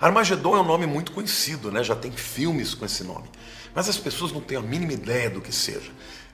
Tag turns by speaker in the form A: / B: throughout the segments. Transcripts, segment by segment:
A: Armagedon é um nome muito conhecido, né? já tem filmes com esse nome. Mas as pessoas não têm a mínima ideia do que seja.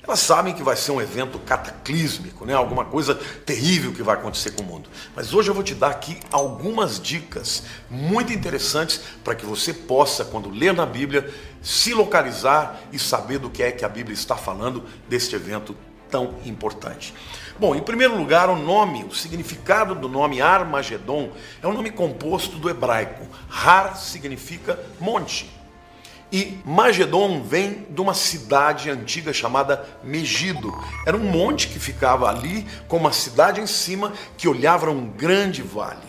A: Elas sabem que vai ser um evento cataclísmico, né? alguma coisa terrível que vai acontecer com o mundo. Mas hoje eu vou te dar aqui algumas dicas muito interessantes para que você possa, quando ler na Bíblia, se localizar e saber do que é que a Bíblia está falando deste evento tão importante. Bom, em primeiro lugar, o nome, o significado do nome Armagedon é um nome composto do hebraico. Har significa monte. E Magedon vem de uma cidade antiga chamada Megido. Era um monte que ficava ali, com uma cidade em cima que olhava um grande vale.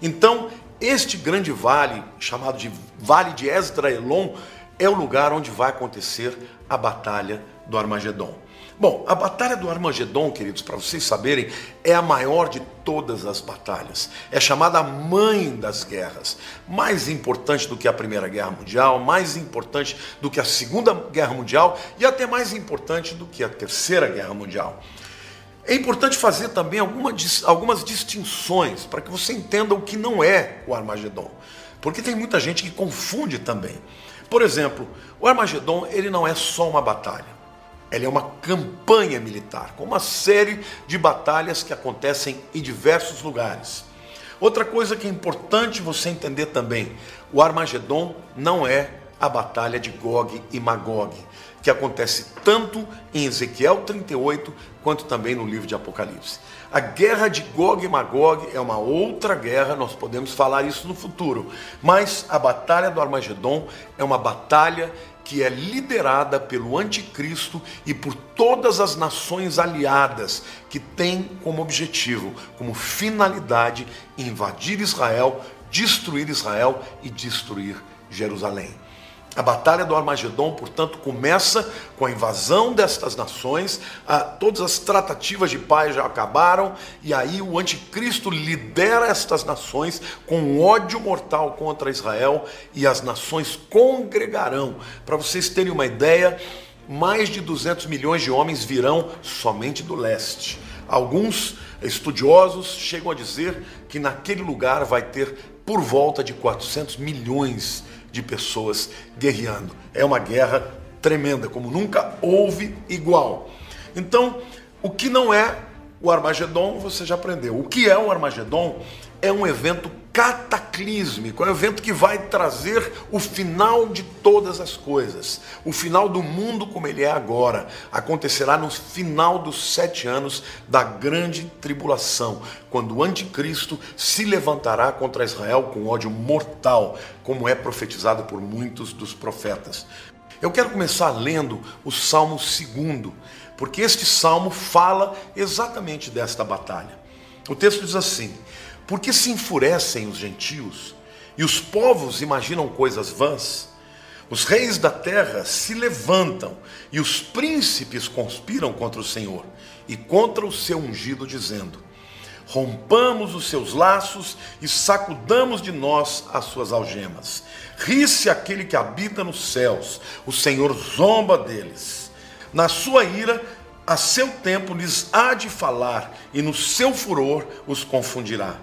A: Então, este grande vale, chamado de Vale de Esdraelon, é o lugar onde vai acontecer a batalha do Armagedon. Bom, a Batalha do Armagedon, queridos, para vocês saberem, é a maior de todas as batalhas. É chamada mãe das guerras. Mais importante do que a Primeira Guerra Mundial, mais importante do que a Segunda Guerra Mundial e até mais importante do que a Terceira Guerra Mundial. É importante fazer também alguma, algumas distinções para que você entenda o que não é o Armagedon. Porque tem muita gente que confunde também. Por exemplo, o Armagedon ele não é só uma batalha. Ela é uma campanha militar, com uma série de batalhas que acontecem em diversos lugares. Outra coisa que é importante você entender também: o Armagedon não é a batalha de Gog e Magog, que acontece tanto em Ezequiel 38 quanto também no livro de Apocalipse. A guerra de Gog e Magog é uma outra guerra, nós podemos falar isso no futuro, mas a batalha do Armagedon é uma batalha que é liderada pelo anticristo e por todas as nações aliadas que têm como objetivo, como finalidade, invadir Israel, destruir Israel e destruir Jerusalém. A batalha do Armagedon, portanto, começa com a invasão destas nações, a, todas as tratativas de paz já acabaram, e aí o anticristo lidera estas nações com ódio mortal contra Israel, e as nações congregarão. Para vocês terem uma ideia, mais de 200 milhões de homens virão somente do leste. Alguns estudiosos chegam a dizer que naquele lugar vai ter por volta de 400 milhões de de pessoas guerreando. É uma guerra tremenda, como nunca houve igual. Então, o que não é o Armagedon, você já aprendeu. O que é o Armagedon? É um evento cataclísmico, é um evento que vai trazer o final de todas as coisas. O final do mundo como ele é agora acontecerá no final dos sete anos da grande tribulação, quando o anticristo se levantará contra Israel com ódio mortal, como é profetizado por muitos dos profetas. Eu quero começar lendo o Salmo 2, porque este salmo fala exatamente desta batalha. O texto diz assim: Porque se enfurecem os gentios e os povos imaginam coisas vãs? Os reis da terra se levantam e os príncipes conspiram contra o Senhor e contra o seu ungido, dizendo: Rompamos os seus laços e sacudamos de nós as suas algemas. Ri-se aquele que habita nos céus, o Senhor zomba deles. Na sua ira, a seu tempo lhes há de falar, e no seu furor os confundirá.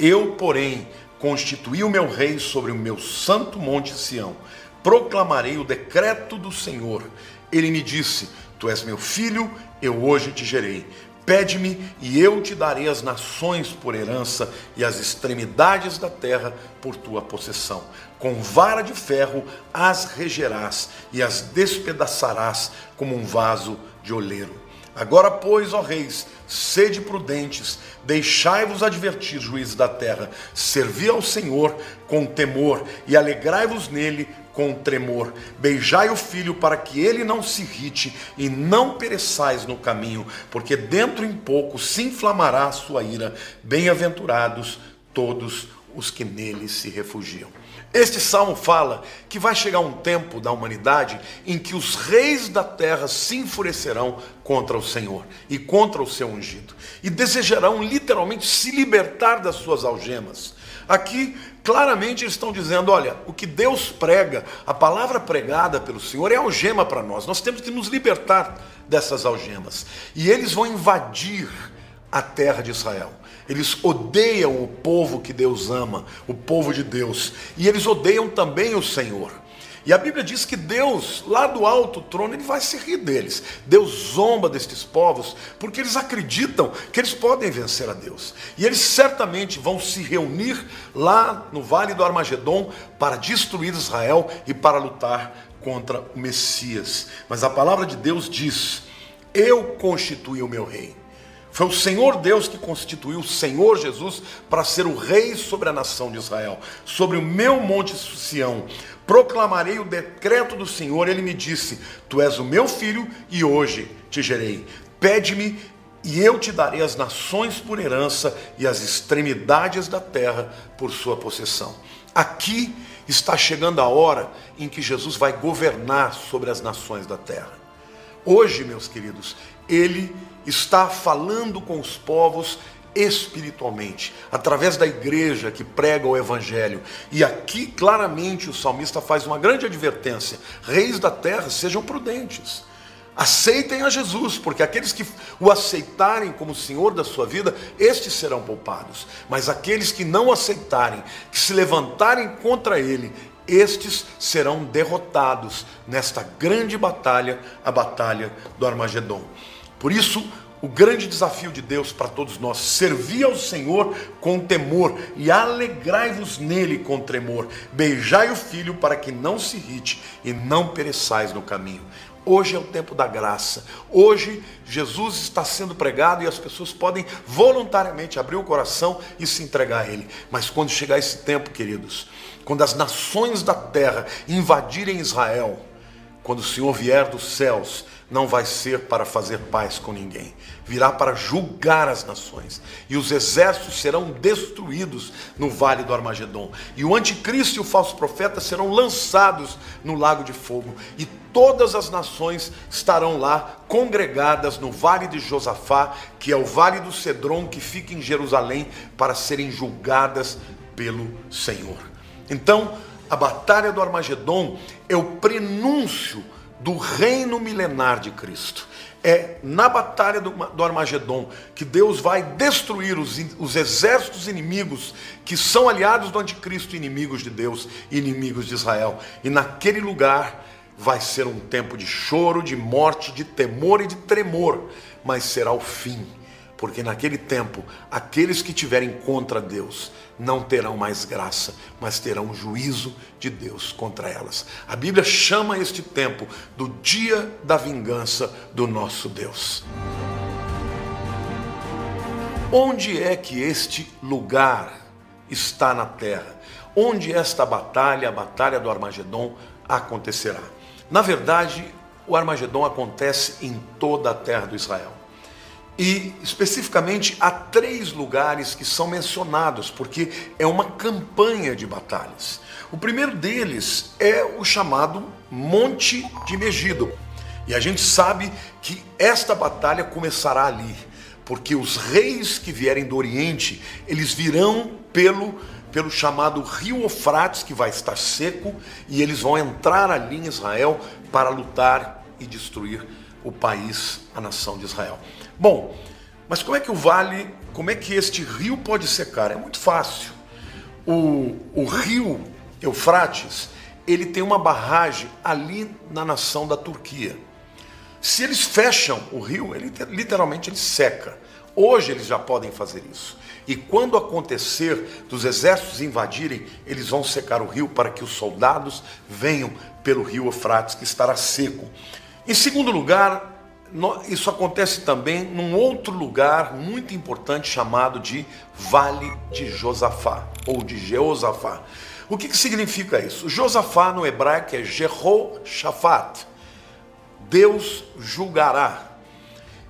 A: Eu, porém, constituí o meu rei sobre o meu santo monte Sião. Proclamarei o decreto do Senhor. Ele me disse: Tu és meu filho, eu hoje te gerei. Pede-me e eu te darei as nações por herança e as extremidades da terra por tua possessão. Com vara de ferro as regerás e as despedaçarás como um vaso de oleiro. Agora, pois, ó reis, sede prudentes, deixai-vos advertir, juízes da terra, servi ao Senhor com temor e alegrai-vos nele com tremor. Beijai o filho para que ele não se irrite e não pereçais no caminho, porque dentro em pouco se inflamará a sua ira. Bem-aventurados todos os que nele se refugiam. Este salmo fala que vai chegar um tempo da humanidade em que os reis da terra se enfurecerão contra o Senhor e contra o seu ungido e desejarão literalmente se libertar das suas algemas. Aqui, claramente, eles estão dizendo: olha, o que Deus prega, a palavra pregada pelo Senhor é algema para nós, nós temos que nos libertar dessas algemas. E eles vão invadir a terra de Israel. Eles odeiam o povo que Deus ama, o povo de Deus. E eles odeiam também o Senhor. E a Bíblia diz que Deus, lá do alto trono, ele vai se rir deles. Deus zomba destes povos, porque eles acreditam que eles podem vencer a Deus. E eles certamente vão se reunir lá no vale do Armagedon para destruir Israel e para lutar contra o Messias. Mas a palavra de Deus diz: Eu constituí o meu rei. Foi o Senhor Deus que constituiu o Senhor Jesus para ser o rei sobre a nação de Israel, sobre o meu monte Sião. Proclamarei o decreto do Senhor. Ele me disse: Tu és o meu filho e hoje te gerei. Pede-me e eu te darei as nações por herança e as extremidades da terra por sua possessão. Aqui está chegando a hora em que Jesus vai governar sobre as nações da terra. Hoje, meus queridos, ele está falando com os povos espiritualmente, através da igreja que prega o evangelho. E aqui claramente o salmista faz uma grande advertência: reis da terra, sejam prudentes. Aceitem a Jesus, porque aqueles que o aceitarem como Senhor da sua vida, estes serão poupados. Mas aqueles que não aceitarem, que se levantarem contra ele, estes serão derrotados nesta grande batalha, a batalha do Armagedon. Por isso, o grande desafio de Deus para todos nós, servir ao Senhor com temor e alegrai-vos nele com tremor. Beijai o filho para que não se irrite e não pereçais no caminho. Hoje é o tempo da graça. Hoje Jesus está sendo pregado e as pessoas podem voluntariamente abrir o coração e se entregar a Ele. Mas quando chegar esse tempo, queridos, quando as nações da terra invadirem Israel, quando o Senhor vier dos céus, não vai ser para fazer paz com ninguém, virá para julgar as nações, e os exércitos serão destruídos no vale do Armagedon, e o anticristo e o falso profeta serão lançados no lago de fogo, e todas as nações estarão lá congregadas no vale de Josafá, que é o vale do Cedron que fica em Jerusalém, para serem julgadas pelo Senhor. Então, a batalha do Armagedon é o prenúncio do reino milenar de Cristo. É na batalha do, do Armagedon que Deus vai destruir os, os exércitos inimigos que são aliados do anticristo, inimigos de Deus, inimigos de Israel. E naquele lugar vai ser um tempo de choro, de morte, de temor e de tremor, mas será o fim porque naquele tempo aqueles que tiverem contra Deus não terão mais graça, mas terão juízo de Deus contra elas. A Bíblia chama este tempo do dia da vingança do nosso Deus. Onde é que este lugar está na terra? Onde esta batalha, a batalha do Armagedon, acontecerá? Na verdade, o Armagedon acontece em toda a terra do Israel. E especificamente há três lugares que são mencionados, porque é uma campanha de batalhas. O primeiro deles é o chamado Monte de Megido. E a gente sabe que esta batalha começará ali, porque os reis que vierem do Oriente, eles virão pelo pelo chamado Rio Eufrates, que vai estar seco, e eles vão entrar ali em Israel para lutar e destruir o país, a nação de Israel. Bom, mas como é que o vale, como é que este rio pode secar? É muito fácil. O, o rio Eufrates, ele tem uma barragem ali na nação da Turquia. Se eles fecham o rio, ele literalmente ele seca. Hoje eles já podem fazer isso. E quando acontecer dos exércitos invadirem, eles vão secar o rio para que os soldados venham pelo rio Eufrates, que estará seco. Em segundo lugar, isso acontece também num outro lugar muito importante chamado de Vale de Josafá, ou de Jeosafá. O que, que significa isso? Josafá no hebraico é Jehoshaphat. Deus julgará.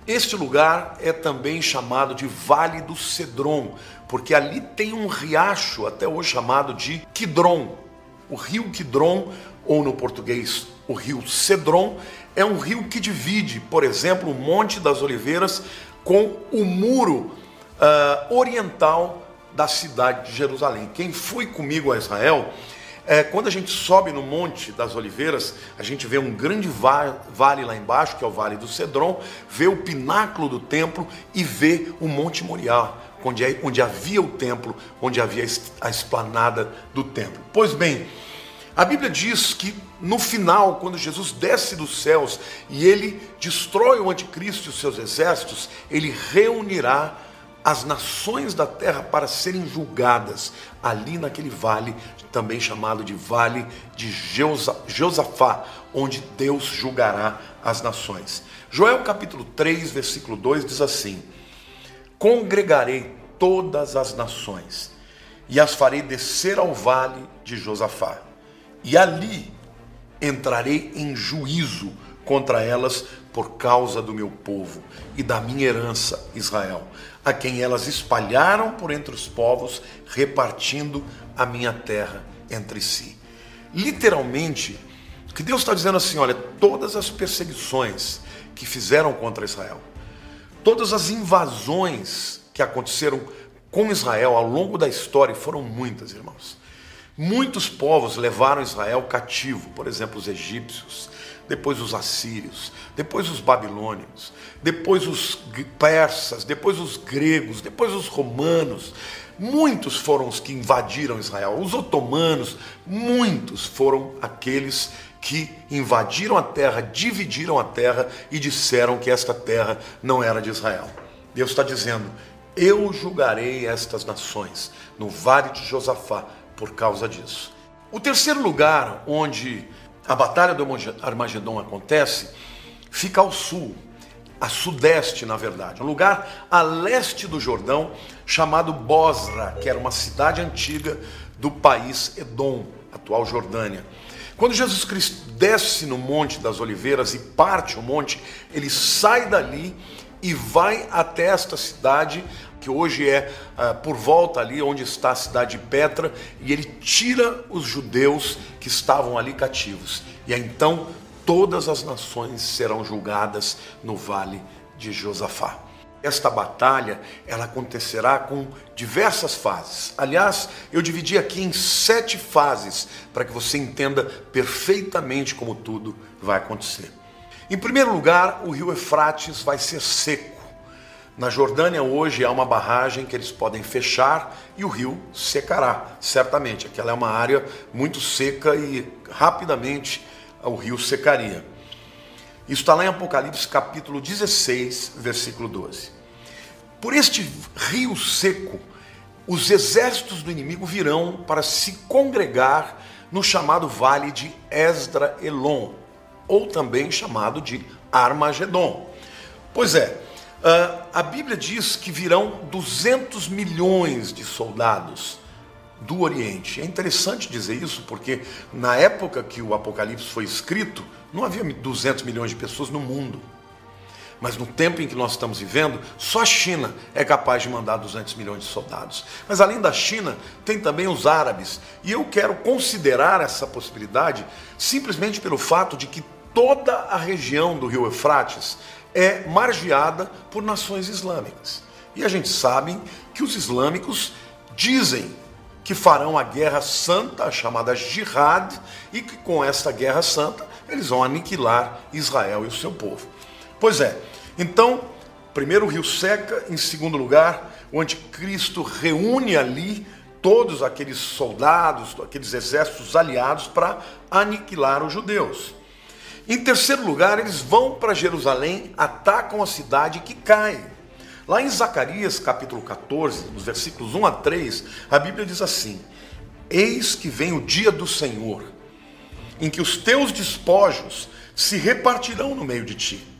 A: Este lugar é também chamado de Vale do Cedron, porque ali tem um riacho, até hoje chamado de Kidron. O rio Kidron, ou no português, o rio Cedron, é um rio que divide, por exemplo, o Monte das Oliveiras com o muro uh, oriental da cidade de Jerusalém. Quem foi comigo a Israel, é, quando a gente sobe no Monte das Oliveiras, a gente vê um grande vale lá embaixo, que é o Vale do Cedron, vê o pináculo do templo e vê o Monte Moriá, onde, é, onde havia o templo, onde havia a esplanada do templo. Pois bem, a Bíblia diz que no final, quando Jesus desce dos céus e ele destrói o anticristo e os seus exércitos, ele reunirá as nações da terra para serem julgadas ali naquele vale, também chamado de Vale de Josafá, onde Deus julgará as nações. Joel capítulo 3, versículo 2 diz assim: Congregarei todas as nações e as farei descer ao vale de Josafá, e ali entrarei em juízo contra elas por causa do meu povo e da minha herança, Israel, a quem elas espalharam por entre os povos, repartindo a minha terra entre si. Literalmente, que Deus está dizendo assim: olha, todas as perseguições que fizeram contra Israel, todas as invasões que aconteceram com Israel ao longo da história, foram muitas, irmãos. Muitos povos levaram Israel cativo, por exemplo, os egípcios, depois os assírios, depois os babilônios, depois os persas, depois os gregos, depois os romanos. Muitos foram os que invadiram Israel, os otomanos, muitos foram aqueles que invadiram a terra, dividiram a terra e disseram que esta terra não era de Israel. Deus está dizendo: Eu julgarei estas nações no vale de Josafá por causa disso. O terceiro lugar onde a batalha do Armagedon acontece fica ao sul, a sudeste, na verdade, um lugar a leste do Jordão chamado Bosra, que era uma cidade antiga do país Edom, atual Jordânia. Quando Jesus Cristo desce no Monte das Oliveiras e parte o monte, ele sai dali e vai até esta cidade que hoje é uh, por volta ali onde está a cidade de Petra, e ele tira os judeus que estavam ali cativos. E então todas as nações serão julgadas no vale de Josafá. Esta batalha ela acontecerá com diversas fases. Aliás, eu dividi aqui em sete fases para que você entenda perfeitamente como tudo vai acontecer. Em primeiro lugar, o rio Efrates vai ser seco. Na Jordânia hoje há uma barragem que eles podem fechar e o rio secará, certamente. Aquela é uma área muito seca e rapidamente o rio secaria. Isso está lá em Apocalipse capítulo 16, versículo 12. Por este rio seco, os exércitos do inimigo virão para se congregar no chamado vale de Esdra Elon, ou também chamado de Armagedon. Pois é, Uh, a Bíblia diz que virão 200 milhões de soldados do Oriente. É interessante dizer isso porque na época que o Apocalipse foi escrito, não havia 200 milhões de pessoas no mundo. Mas no tempo em que nós estamos vivendo, só a China é capaz de mandar 200 milhões de soldados. Mas além da China, tem também os árabes. E eu quero considerar essa possibilidade simplesmente pelo fato de que toda a região do rio Eufrates é margeada por nações islâmicas. E a gente sabe que os islâmicos dizem que farão a guerra santa, chamada jihad, e que com esta guerra santa eles vão aniquilar Israel e o seu povo. Pois é, então, primeiro o rio seca, em segundo lugar, o anticristo reúne ali todos aqueles soldados, aqueles exércitos aliados para aniquilar os judeus. Em terceiro lugar, eles vão para Jerusalém, atacam a cidade que cai. Lá em Zacarias capítulo 14, nos versículos 1 a 3, a Bíblia diz assim: Eis que vem o dia do Senhor, em que os teus despojos se repartirão no meio de ti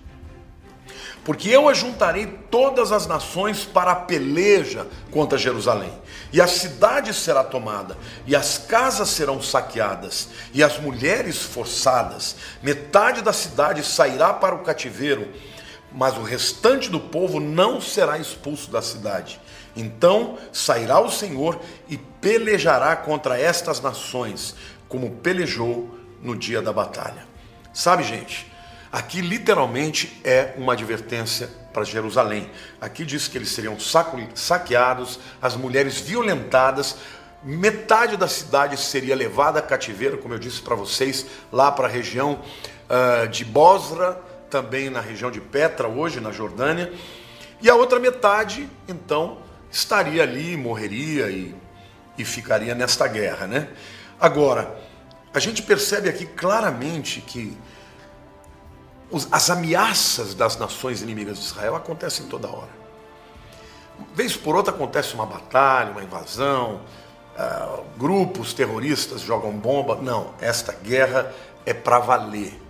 A: porque eu ajuntarei todas as nações para a peleja contra Jerusalém. E a cidade será tomada, e as casas serão saqueadas, e as mulheres forçadas. Metade da cidade sairá para o cativeiro, mas o restante do povo não será expulso da cidade. Então sairá o Senhor e pelejará contra estas nações, como pelejou no dia da batalha. Sabe, gente? Aqui literalmente é uma advertência para Jerusalém. Aqui diz que eles seriam saqueados, as mulheres violentadas, metade da cidade seria levada a cativeiro, como eu disse para vocês, lá para a região uh, de Bosra, também na região de Petra, hoje na Jordânia, e a outra metade, então, estaria ali, morreria e, e ficaria nesta guerra, né? Agora, a gente percebe aqui claramente que as ameaças das nações inimigas de Israel acontecem toda hora. Vez por outra acontece uma batalha, uma invasão, uh, grupos terroristas jogam bomba. Não, esta guerra é para valer,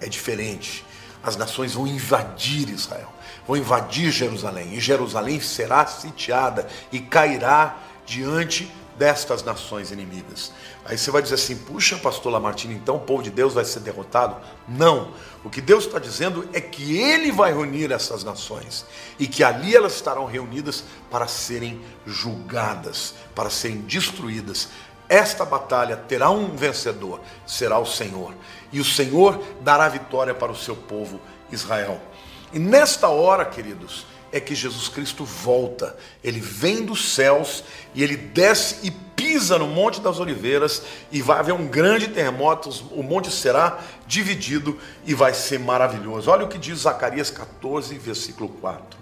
A: é diferente. As nações vão invadir Israel, vão invadir Jerusalém, e Jerusalém será sitiada e cairá diante destas nações inimigas. Aí você vai dizer assim: puxa, pastor Lamartine, então o povo de Deus vai ser derrotado? Não. O que Deus está dizendo é que Ele vai reunir essas nações e que ali elas estarão reunidas para serem julgadas, para serem destruídas. Esta batalha terá um vencedor, será o Senhor. E o Senhor dará vitória para o seu povo Israel. E nesta hora, queridos, é que Jesus Cristo volta. Ele vem dos céus e ele desce e pisa no Monte das Oliveiras e vai haver um grande terremoto, o monte será dividido e vai ser maravilhoso. Olha o que diz Zacarias 14, versículo 4.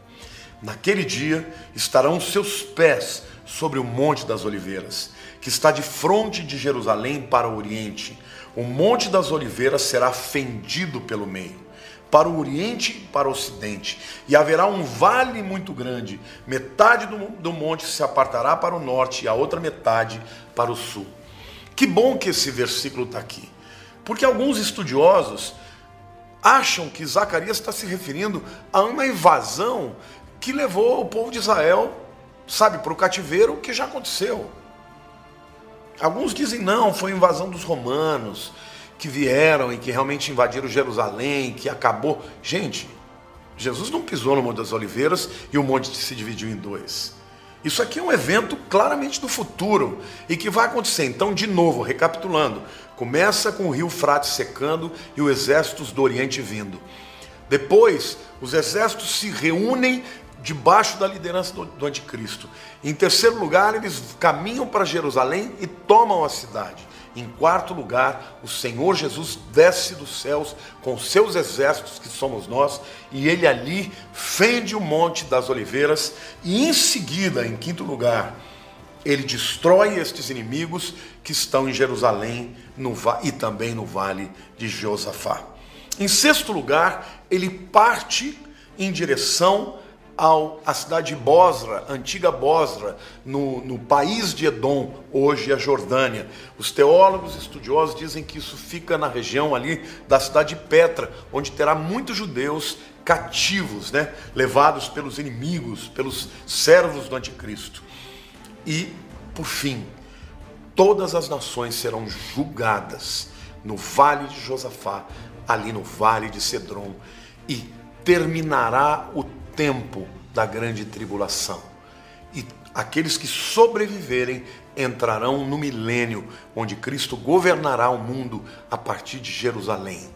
A: Naquele dia estarão seus pés sobre o Monte das Oliveiras, que está de frente de Jerusalém para o oriente. O Monte das Oliveiras será fendido pelo meio para o oriente e para o ocidente, e haverá um vale muito grande, metade do, do monte se apartará para o norte e a outra metade para o sul. Que bom que esse versículo está aqui, porque alguns estudiosos acham que Zacarias está se referindo a uma invasão que levou o povo de Israel, sabe, para o cativeiro, que já aconteceu. Alguns dizem não, foi invasão dos romanos, que vieram e que realmente invadiram Jerusalém, que acabou. Gente, Jesus não pisou no Monte das Oliveiras e o monte se dividiu em dois. Isso aqui é um evento claramente do futuro e que vai acontecer. Então, de novo, recapitulando, começa com o rio Frate secando e os exércitos do Oriente vindo. Depois, os exércitos se reúnem debaixo da liderança do, anticristo. Em terceiro lugar, eles caminham para Jerusalém e tomam a cidade. Em quarto lugar, o Senhor Jesus desce dos céus com seus exércitos, que somos nós, e ele ali fende o Monte das Oliveiras, e em seguida, em quinto lugar, ele destrói estes inimigos que estão em Jerusalém no, e também no vale de Josafá. Em sexto lugar, ele parte em direção ao, à cidade de Bosra, antiga Bosra, no, no país de Edom, hoje a Jordânia. Os teólogos estudiosos dizem que isso fica na região ali da cidade de Petra, onde terá muitos judeus cativos, né, levados pelos inimigos, pelos servos do anticristo. E, por fim, todas as nações serão julgadas no vale de Josafá, ali no vale de Cedron, e terminará o tempo da grande tribulação. E aqueles que sobreviverem entrarão no milênio, onde Cristo governará o mundo a partir de Jerusalém.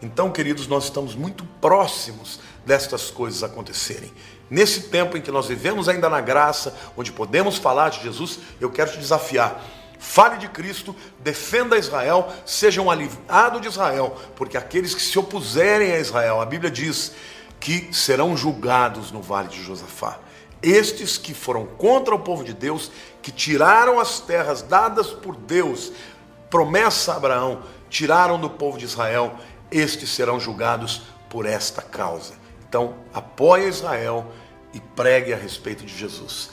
A: Então, queridos, nós estamos muito próximos destas coisas acontecerem. Nesse tempo em que nós vivemos ainda na graça, onde podemos falar de Jesus, eu quero te desafiar. Fale de Cristo, defenda Israel, seja um aliado de Israel, porque aqueles que se opuserem a Israel, a Bíblia diz que serão julgados no vale de Josafá. Estes que foram contra o povo de Deus, que tiraram as terras dadas por Deus, promessa a Abraão, tiraram do povo de Israel, estes serão julgados por esta causa. Então, apoie Israel e pregue a respeito de Jesus.